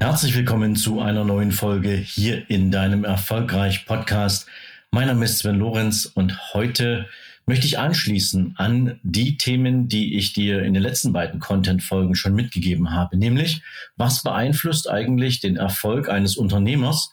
Herzlich willkommen zu einer neuen Folge hier in deinem Erfolgreich-Podcast. Mein Name ist Sven Lorenz und heute möchte ich anschließen an die Themen, die ich dir in den letzten beiden Content-Folgen schon mitgegeben habe, nämlich was beeinflusst eigentlich den Erfolg eines Unternehmers,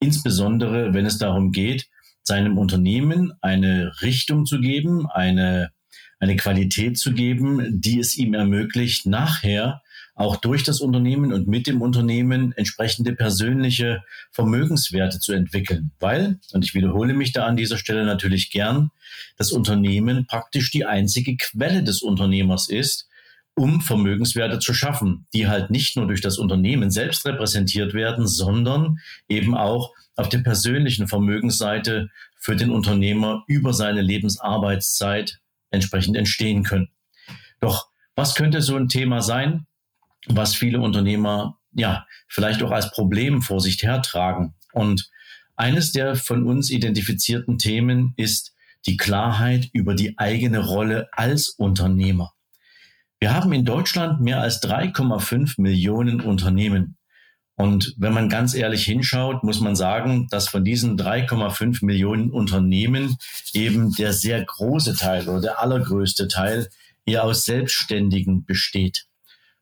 insbesondere wenn es darum geht, seinem Unternehmen eine Richtung zu geben, eine, eine Qualität zu geben, die es ihm ermöglicht, nachher auch durch das Unternehmen und mit dem Unternehmen entsprechende persönliche Vermögenswerte zu entwickeln. Weil, und ich wiederhole mich da an dieser Stelle natürlich gern, das Unternehmen praktisch die einzige Quelle des Unternehmers ist, um Vermögenswerte zu schaffen, die halt nicht nur durch das Unternehmen selbst repräsentiert werden, sondern eben auch auf der persönlichen Vermögensseite für den Unternehmer über seine Lebensarbeitszeit entsprechend entstehen können. Doch was könnte so ein Thema sein? Was viele Unternehmer ja vielleicht auch als Problem vor sich hertragen. Und eines der von uns identifizierten Themen ist die Klarheit über die eigene Rolle als Unternehmer. Wir haben in Deutschland mehr als 3,5 Millionen Unternehmen. Und wenn man ganz ehrlich hinschaut, muss man sagen, dass von diesen 3,5 Millionen Unternehmen eben der sehr große Teil oder der allergrößte Teil eher aus Selbstständigen besteht.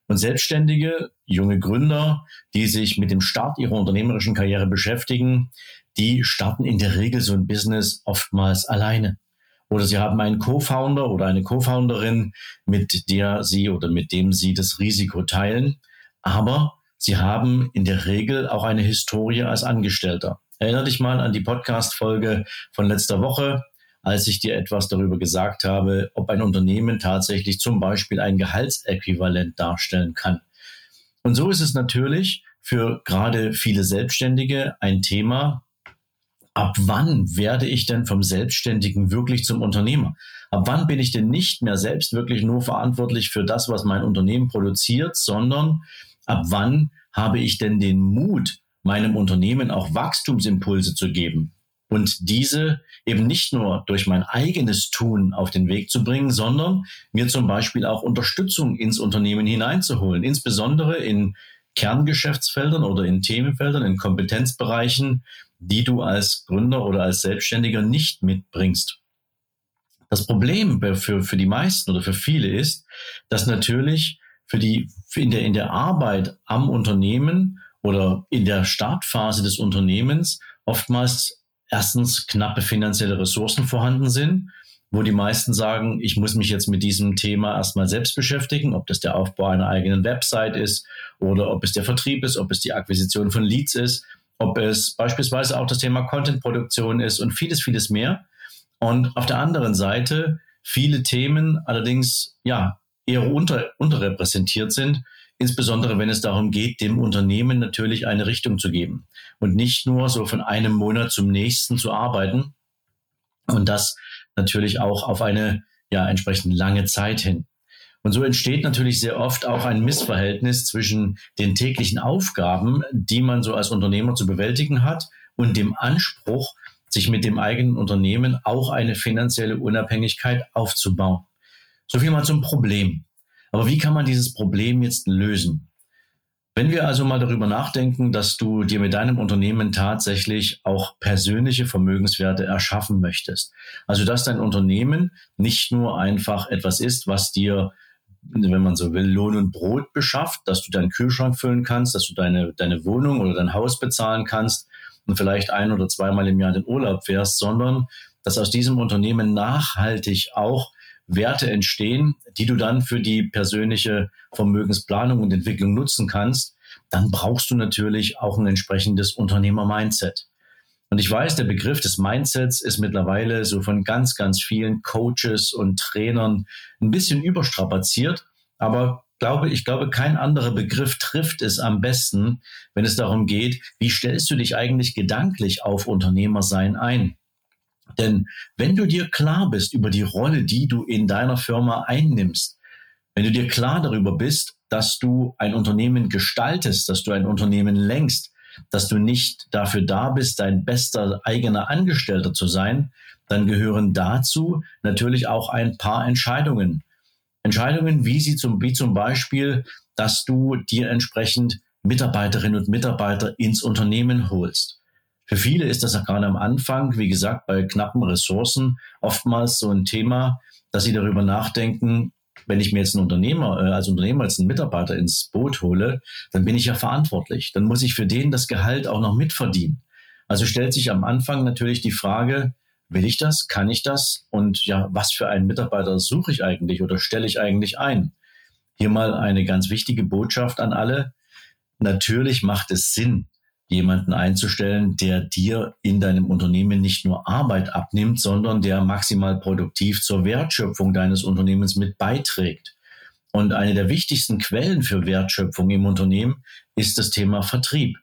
Und Selbstständige, junge Gründer, die sich mit dem Start ihrer unternehmerischen Karriere beschäftigen, die starten in der Regel so ein Business oftmals alleine. Oder sie haben einen Co-Founder oder eine Co-Founderin, mit der sie oder mit dem sie das Risiko teilen. Aber sie haben in der Regel auch eine Historie als Angestellter. Erinner dich mal an die Podcast-Folge von letzter Woche als ich dir etwas darüber gesagt habe, ob ein Unternehmen tatsächlich zum Beispiel ein Gehaltsäquivalent darstellen kann. Und so ist es natürlich für gerade viele Selbstständige ein Thema, ab wann werde ich denn vom Selbstständigen wirklich zum Unternehmer? Ab wann bin ich denn nicht mehr selbst wirklich nur verantwortlich für das, was mein Unternehmen produziert, sondern ab wann habe ich denn den Mut, meinem Unternehmen auch Wachstumsimpulse zu geben? Und diese eben nicht nur durch mein eigenes Tun auf den Weg zu bringen, sondern mir zum Beispiel auch Unterstützung ins Unternehmen hineinzuholen, insbesondere in Kerngeschäftsfeldern oder in Themenfeldern, in Kompetenzbereichen, die du als Gründer oder als Selbstständiger nicht mitbringst. Das Problem für, für die meisten oder für viele ist, dass natürlich für die, für in, der, in der Arbeit am Unternehmen oder in der Startphase des Unternehmens oftmals erstens knappe finanzielle Ressourcen vorhanden sind, wo die meisten sagen, ich muss mich jetzt mit diesem Thema erstmal selbst beschäftigen, ob das der Aufbau einer eigenen Website ist oder ob es der Vertrieb ist, ob es die Akquisition von Leads ist, ob es beispielsweise auch das Thema Contentproduktion ist und vieles, vieles mehr. Und auf der anderen Seite viele Themen allerdings ja eher unter, unterrepräsentiert sind, insbesondere wenn es darum geht, dem Unternehmen natürlich eine Richtung zu geben und nicht nur so von einem Monat zum nächsten zu arbeiten und das natürlich auch auf eine ja entsprechend lange Zeit hin. Und so entsteht natürlich sehr oft auch ein Missverhältnis zwischen den täglichen Aufgaben, die man so als Unternehmer zu bewältigen hat, und dem Anspruch, sich mit dem eigenen Unternehmen auch eine finanzielle Unabhängigkeit aufzubauen. So viel mal zum Problem. Aber wie kann man dieses Problem jetzt lösen? Wenn wir also mal darüber nachdenken, dass du dir mit deinem Unternehmen tatsächlich auch persönliche Vermögenswerte erschaffen möchtest, also dass dein Unternehmen nicht nur einfach etwas ist, was dir, wenn man so will, Lohn und Brot beschafft, dass du deinen Kühlschrank füllen kannst, dass du deine, deine Wohnung oder dein Haus bezahlen kannst und vielleicht ein oder zweimal im Jahr in den Urlaub fährst, sondern dass aus diesem Unternehmen nachhaltig auch Werte entstehen, die du dann für die persönliche Vermögensplanung und Entwicklung nutzen kannst, dann brauchst du natürlich auch ein entsprechendes Unternehmer-Mindset. Und ich weiß, der Begriff des Mindsets ist mittlerweile so von ganz, ganz vielen Coaches und Trainern ein bisschen überstrapaziert. Aber glaube, ich glaube, kein anderer Begriff trifft es am besten, wenn es darum geht, wie stellst du dich eigentlich gedanklich auf Unternehmersein ein? Denn wenn du dir klar bist über die Rolle, die du in deiner Firma einnimmst, wenn du dir klar darüber bist, dass du ein Unternehmen gestaltest, dass du ein Unternehmen lenkst, dass du nicht dafür da bist, dein bester eigener Angestellter zu sein, dann gehören dazu natürlich auch ein paar Entscheidungen. Entscheidungen, wie sie zum, wie zum Beispiel, dass du dir entsprechend Mitarbeiterinnen und Mitarbeiter ins Unternehmen holst. Für viele ist das gerade am Anfang, wie gesagt, bei knappen Ressourcen oftmals so ein Thema, dass sie darüber nachdenken, wenn ich mir jetzt einen Unternehmer, äh, als Unternehmer jetzt einen Mitarbeiter ins Boot hole, dann bin ich ja verantwortlich. Dann muss ich für den das Gehalt auch noch mitverdienen. Also stellt sich am Anfang natürlich die Frage, will ich das? Kann ich das? Und ja, was für einen Mitarbeiter suche ich eigentlich oder stelle ich eigentlich ein? Hier mal eine ganz wichtige Botschaft an alle. Natürlich macht es Sinn, jemanden einzustellen, der dir in deinem Unternehmen nicht nur Arbeit abnimmt, sondern der maximal produktiv zur Wertschöpfung deines Unternehmens mit beiträgt. Und eine der wichtigsten Quellen für Wertschöpfung im Unternehmen ist das Thema Vertrieb.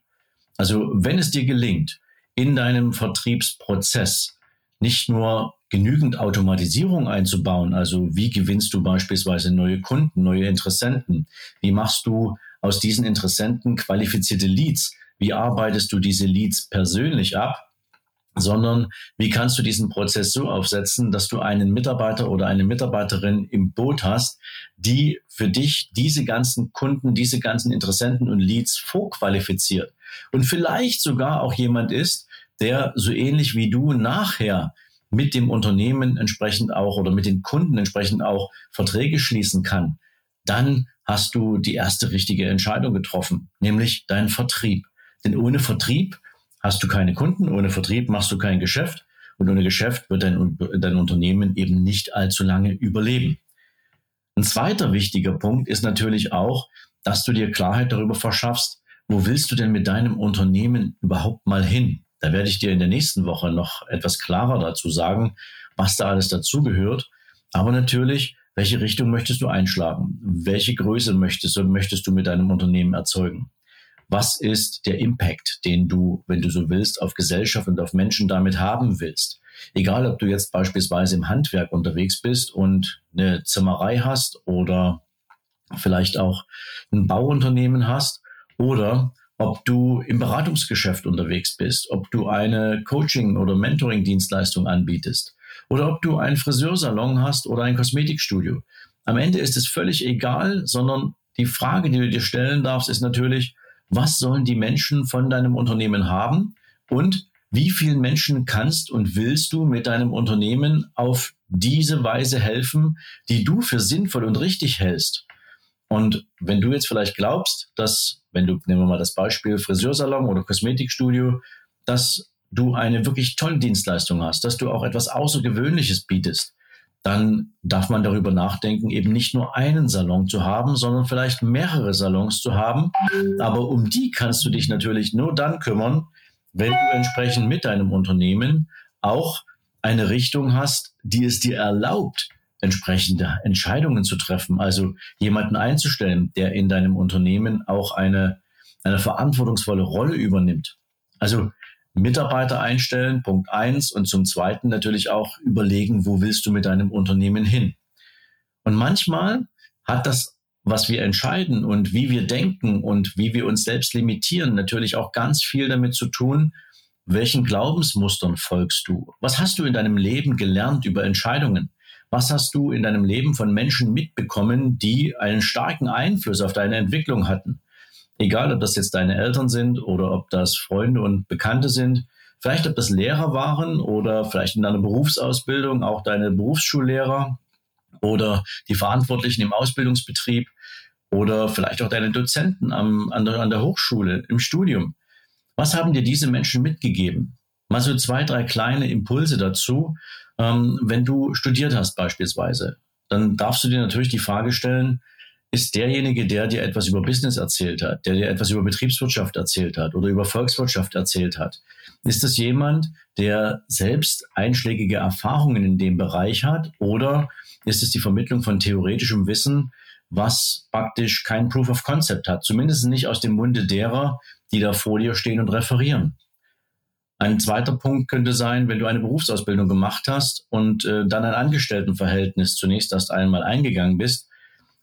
Also wenn es dir gelingt, in deinem Vertriebsprozess nicht nur genügend Automatisierung einzubauen, also wie gewinnst du beispielsweise neue Kunden, neue Interessenten, wie machst du aus diesen Interessenten qualifizierte Leads, wie arbeitest du diese Leads persönlich ab, sondern wie kannst du diesen Prozess so aufsetzen, dass du einen Mitarbeiter oder eine Mitarbeiterin im Boot hast, die für dich diese ganzen Kunden, diese ganzen Interessenten und Leads vorqualifiziert und vielleicht sogar auch jemand ist, der so ähnlich wie du nachher mit dem Unternehmen entsprechend auch oder mit den Kunden entsprechend auch Verträge schließen kann, dann hast du die erste richtige Entscheidung getroffen, nämlich deinen Vertrieb. Denn ohne Vertrieb hast du keine Kunden, ohne Vertrieb machst du kein Geschäft und ohne Geschäft wird dein, dein Unternehmen eben nicht allzu lange überleben. Ein zweiter wichtiger Punkt ist natürlich auch, dass du dir Klarheit darüber verschaffst, wo willst du denn mit deinem Unternehmen überhaupt mal hin? Da werde ich dir in der nächsten Woche noch etwas klarer dazu sagen, was da alles dazugehört. Aber natürlich, welche Richtung möchtest du einschlagen? Welche Größe möchtest, möchtest du mit deinem Unternehmen erzeugen? Was ist der Impact, den du, wenn du so willst, auf Gesellschaft und auf Menschen damit haben willst. Egal, ob du jetzt beispielsweise im Handwerk unterwegs bist und eine Zimmerei hast oder vielleicht auch ein Bauunternehmen hast oder ob du im Beratungsgeschäft unterwegs bist, ob du eine Coaching- oder Mentoring-Dienstleistung anbietest oder ob du einen Friseursalon hast oder ein Kosmetikstudio. Am Ende ist es völlig egal, sondern die Frage, die du dir stellen darfst, ist natürlich, was sollen die Menschen von deinem Unternehmen haben und wie vielen Menschen kannst und willst du mit deinem Unternehmen auf diese Weise helfen, die du für sinnvoll und richtig hältst. Und wenn du jetzt vielleicht glaubst, dass, wenn du, nehmen wir mal das Beispiel Friseursalon oder Kosmetikstudio, dass du eine wirklich tolle Dienstleistung hast, dass du auch etwas Außergewöhnliches bietest, dann darf man darüber nachdenken, eben nicht nur einen Salon zu haben, sondern vielleicht mehrere Salons zu haben. Aber um die kannst du dich natürlich nur dann kümmern, wenn du entsprechend mit deinem Unternehmen auch eine Richtung hast, die es dir erlaubt, entsprechende Entscheidungen zu treffen. Also jemanden einzustellen, der in deinem Unternehmen auch eine, eine verantwortungsvolle Rolle übernimmt. Also Mitarbeiter einstellen, Punkt eins. Und zum Zweiten natürlich auch überlegen, wo willst du mit deinem Unternehmen hin? Und manchmal hat das, was wir entscheiden und wie wir denken und wie wir uns selbst limitieren, natürlich auch ganz viel damit zu tun, welchen Glaubensmustern folgst du? Was hast du in deinem Leben gelernt über Entscheidungen? Was hast du in deinem Leben von Menschen mitbekommen, die einen starken Einfluss auf deine Entwicklung hatten? Egal, ob das jetzt deine Eltern sind oder ob das Freunde und Bekannte sind, vielleicht ob das Lehrer waren oder vielleicht in deiner Berufsausbildung auch deine Berufsschullehrer oder die Verantwortlichen im Ausbildungsbetrieb oder vielleicht auch deine Dozenten am, an, der, an der Hochschule, im Studium. Was haben dir diese Menschen mitgegeben? Mal so zwei, drei kleine Impulse dazu. Ähm, wenn du studiert hast beispielsweise, dann darfst du dir natürlich die Frage stellen, ist derjenige, der dir etwas über Business erzählt hat, der dir etwas über Betriebswirtschaft erzählt hat oder über Volkswirtschaft erzählt hat. Ist es jemand, der selbst einschlägige Erfahrungen in dem Bereich hat oder ist es die Vermittlung von theoretischem Wissen, was praktisch kein Proof of Concept hat. Zumindest nicht aus dem Munde derer, die da vor dir stehen und referieren. Ein zweiter Punkt könnte sein, wenn du eine Berufsausbildung gemacht hast und äh, dann ein Angestelltenverhältnis zunächst erst einmal eingegangen bist.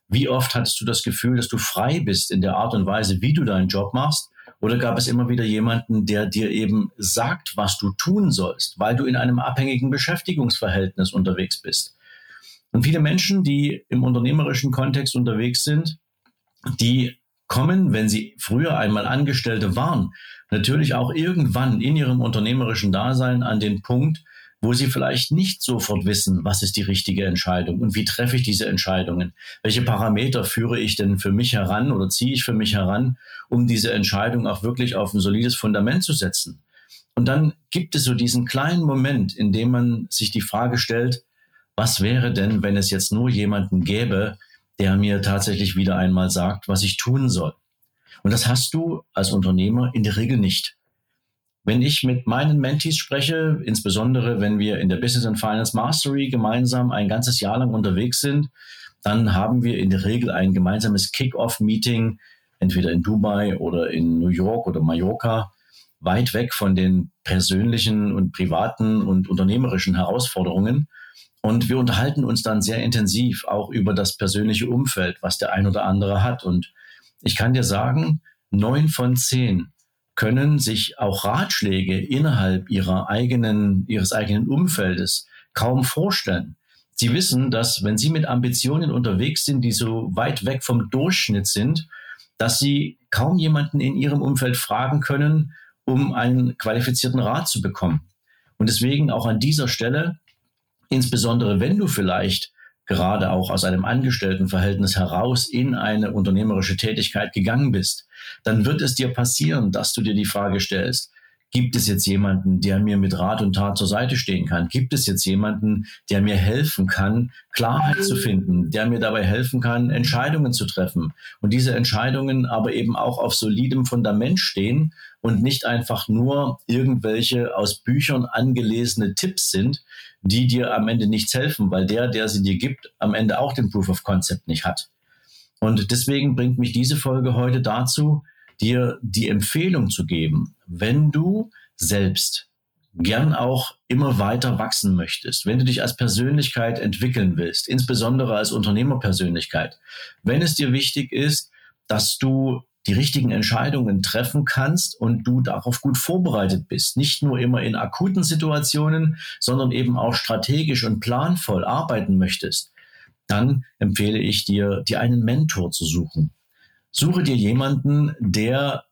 Wie oft hattest du das Gefühl, dass du frei bist in der Art und Weise, wie du deinen Job machst? Oder gab es immer wieder jemanden, der dir eben sagt, was du tun sollst, weil du in einem abhängigen Beschäftigungsverhältnis unterwegs bist? Und viele Menschen, die im unternehmerischen Kontext unterwegs sind, die kommen, wenn sie früher einmal Angestellte waren, natürlich auch irgendwann in ihrem unternehmerischen Dasein an den Punkt, wo sie vielleicht nicht sofort wissen, was ist die richtige Entscheidung und wie treffe ich diese Entscheidungen? Welche Parameter führe ich denn für mich heran oder ziehe ich für mich heran, um diese Entscheidung auch wirklich auf ein solides Fundament zu setzen? Und dann gibt es so diesen kleinen Moment, in dem man sich die Frage stellt, was wäre denn, wenn es jetzt nur jemanden gäbe, der mir tatsächlich wieder einmal sagt, was ich tun soll? Und das hast du als Unternehmer in der Regel nicht. Wenn ich mit meinen Mentees spreche, insbesondere wenn wir in der Business and Finance Mastery gemeinsam ein ganzes Jahr lang unterwegs sind, dann haben wir in der Regel ein gemeinsames Kick-off-Meeting, entweder in Dubai oder in New York oder Mallorca, weit weg von den persönlichen und privaten und unternehmerischen Herausforderungen. Und wir unterhalten uns dann sehr intensiv auch über das persönliche Umfeld, was der ein oder andere hat. Und ich kann dir sagen, neun von zehn können sich auch Ratschläge innerhalb ihrer eigenen, ihres eigenen Umfeldes kaum vorstellen. Sie wissen, dass wenn sie mit Ambitionen unterwegs sind, die so weit weg vom Durchschnitt sind, dass sie kaum jemanden in ihrem Umfeld fragen können, um einen qualifizierten Rat zu bekommen. Und deswegen auch an dieser Stelle Insbesondere wenn du vielleicht gerade auch aus einem Angestelltenverhältnis heraus in eine unternehmerische Tätigkeit gegangen bist, dann wird es dir passieren, dass du dir die Frage stellst, Gibt es jetzt jemanden, der mir mit Rat und Tat zur Seite stehen kann? Gibt es jetzt jemanden, der mir helfen kann, Klarheit zu finden, der mir dabei helfen kann, Entscheidungen zu treffen? Und diese Entscheidungen aber eben auch auf solidem Fundament stehen und nicht einfach nur irgendwelche aus Büchern angelesene Tipps sind, die dir am Ende nichts helfen, weil der, der sie dir gibt, am Ende auch den Proof of Concept nicht hat. Und deswegen bringt mich diese Folge heute dazu, dir die Empfehlung zu geben, wenn du selbst gern auch immer weiter wachsen möchtest, wenn du dich als Persönlichkeit entwickeln willst, insbesondere als Unternehmerpersönlichkeit, wenn es dir wichtig ist, dass du die richtigen Entscheidungen treffen kannst und du darauf gut vorbereitet bist. Nicht nur immer in akuten Situationen, sondern eben auch strategisch und planvoll arbeiten möchtest. Dann empfehle ich dir, dir einen Mentor zu suchen. Suche dir jemanden, der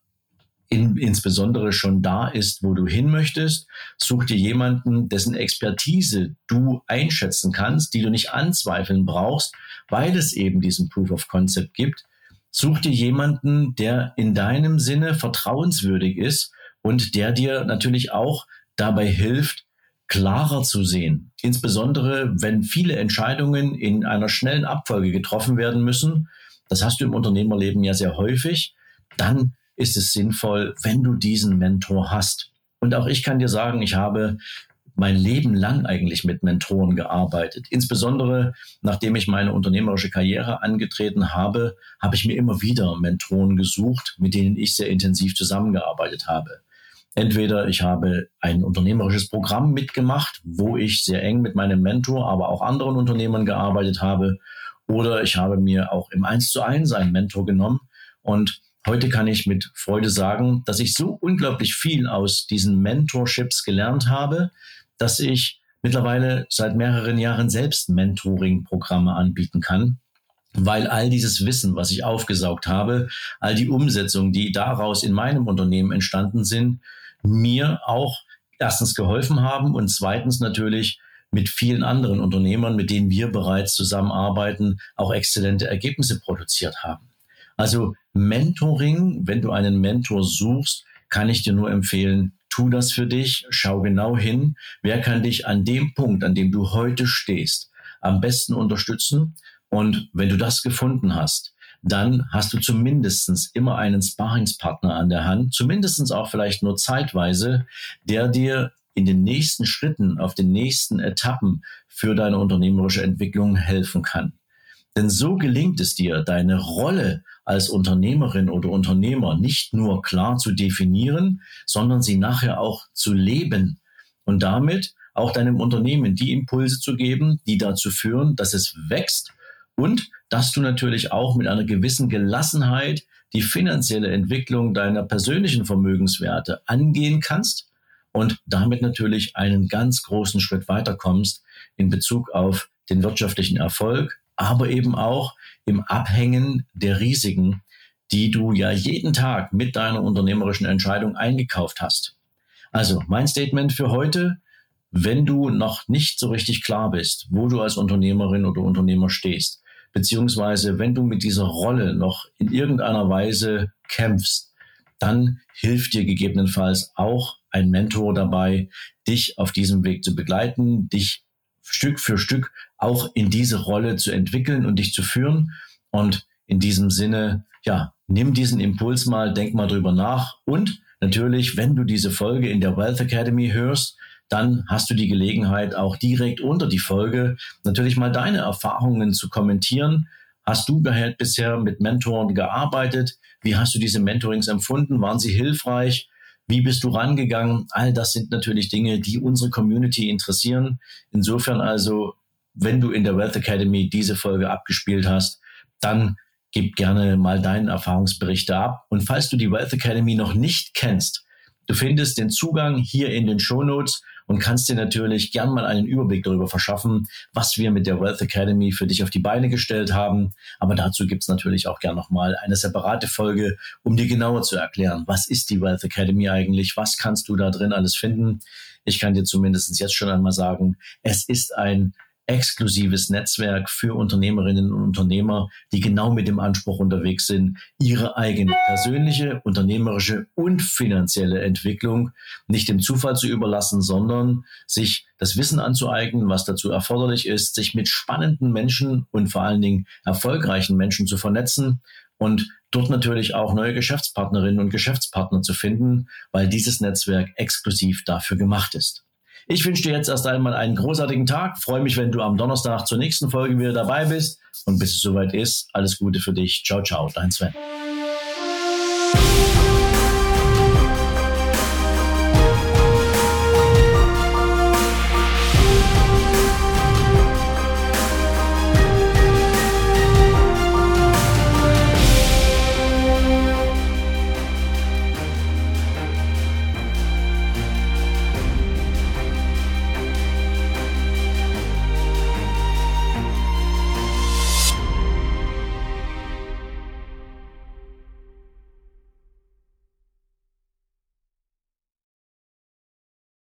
in, insbesondere schon da ist, wo du hin möchtest. Such dir jemanden, dessen Expertise du einschätzen kannst, die du nicht anzweifeln brauchst, weil es eben diesen Proof of Concept gibt. Such dir jemanden, der in deinem Sinne vertrauenswürdig ist und der dir natürlich auch dabei hilft, klarer zu sehen. Insbesondere, wenn viele Entscheidungen in einer schnellen Abfolge getroffen werden müssen, das hast du im Unternehmerleben ja sehr häufig, dann ist es sinnvoll, wenn du diesen Mentor hast. Und auch ich kann dir sagen, ich habe mein Leben lang eigentlich mit Mentoren gearbeitet. Insbesondere nachdem ich meine unternehmerische Karriere angetreten habe, habe ich mir immer wieder Mentoren gesucht, mit denen ich sehr intensiv zusammengearbeitet habe. Entweder ich habe ein unternehmerisches Programm mitgemacht, wo ich sehr eng mit meinem Mentor, aber auch anderen Unternehmern gearbeitet habe, oder ich habe mir auch im Eins zu eins einen Mentor genommen. Und heute kann ich mit Freude sagen, dass ich so unglaublich viel aus diesen Mentorships gelernt habe, dass ich mittlerweile seit mehreren Jahren selbst Mentoring-Programme anbieten kann, weil all dieses Wissen, was ich aufgesaugt habe, all die Umsetzungen, die daraus in meinem Unternehmen entstanden sind, mir auch erstens geholfen haben und zweitens natürlich mit vielen anderen Unternehmern, mit denen wir bereits zusammenarbeiten, auch exzellente Ergebnisse produziert haben. Also Mentoring, wenn du einen Mentor suchst, kann ich dir nur empfehlen, tu das für dich, schau genau hin, wer kann dich an dem Punkt, an dem du heute stehst, am besten unterstützen. Und wenn du das gefunden hast, dann hast du zumindestens immer einen Sparingspartner an der Hand, zumindestens auch vielleicht nur zeitweise, der dir in den nächsten Schritten, auf den nächsten Etappen für deine unternehmerische Entwicklung helfen kann. Denn so gelingt es dir, deine Rolle als Unternehmerin oder Unternehmer nicht nur klar zu definieren, sondern sie nachher auch zu leben und damit auch deinem Unternehmen die Impulse zu geben, die dazu führen, dass es wächst und dass du natürlich auch mit einer gewissen Gelassenheit die finanzielle Entwicklung deiner persönlichen Vermögenswerte angehen kannst und damit natürlich einen ganz großen Schritt weiterkommst in Bezug auf den wirtschaftlichen Erfolg, aber eben auch im Abhängen der Risiken, die du ja jeden Tag mit deiner unternehmerischen Entscheidung eingekauft hast. Also mein Statement für heute, wenn du noch nicht so richtig klar bist, wo du als Unternehmerin oder Unternehmer stehst, beziehungsweise wenn du mit dieser Rolle noch in irgendeiner Weise kämpfst, dann hilft dir gegebenenfalls auch ein Mentor dabei, dich auf diesem Weg zu begleiten, dich Stück für Stück auch in diese Rolle zu entwickeln und dich zu führen. Und in diesem Sinne, ja, nimm diesen Impuls mal, denk mal drüber nach. Und natürlich, wenn du diese Folge in der Wealth Academy hörst, dann hast du die Gelegenheit, auch direkt unter die Folge natürlich mal deine Erfahrungen zu kommentieren. Hast du bisher mit Mentoren gearbeitet? Wie hast du diese Mentorings empfunden? Waren sie hilfreich? Wie bist du rangegangen? All das sind natürlich Dinge, die unsere Community interessieren. Insofern also, wenn du in der Wealth Academy diese Folge abgespielt hast, dann gib gerne mal deinen Erfahrungsberichte ab. Und falls du die Wealth Academy noch nicht kennst, du findest den Zugang hier in den Show Notes und kannst dir natürlich gern mal einen Überblick darüber verschaffen, was wir mit der Wealth Academy für dich auf die Beine gestellt haben. Aber dazu gibt's natürlich auch gern nochmal eine separate Folge, um dir genauer zu erklären, was ist die Wealth Academy eigentlich, was kannst du da drin alles finden. Ich kann dir zumindest jetzt schon einmal sagen, es ist ein exklusives Netzwerk für Unternehmerinnen und Unternehmer, die genau mit dem Anspruch unterwegs sind, ihre eigene persönliche, unternehmerische und finanzielle Entwicklung nicht dem Zufall zu überlassen, sondern sich das Wissen anzueignen, was dazu erforderlich ist, sich mit spannenden Menschen und vor allen Dingen erfolgreichen Menschen zu vernetzen und dort natürlich auch neue Geschäftspartnerinnen und Geschäftspartner zu finden, weil dieses Netzwerk exklusiv dafür gemacht ist. Ich wünsche dir jetzt erst einmal einen großartigen Tag. Freue mich, wenn du am Donnerstag zur nächsten Folge wieder dabei bist. Und bis es soweit ist, alles Gute für dich. Ciao, ciao, dein Sven.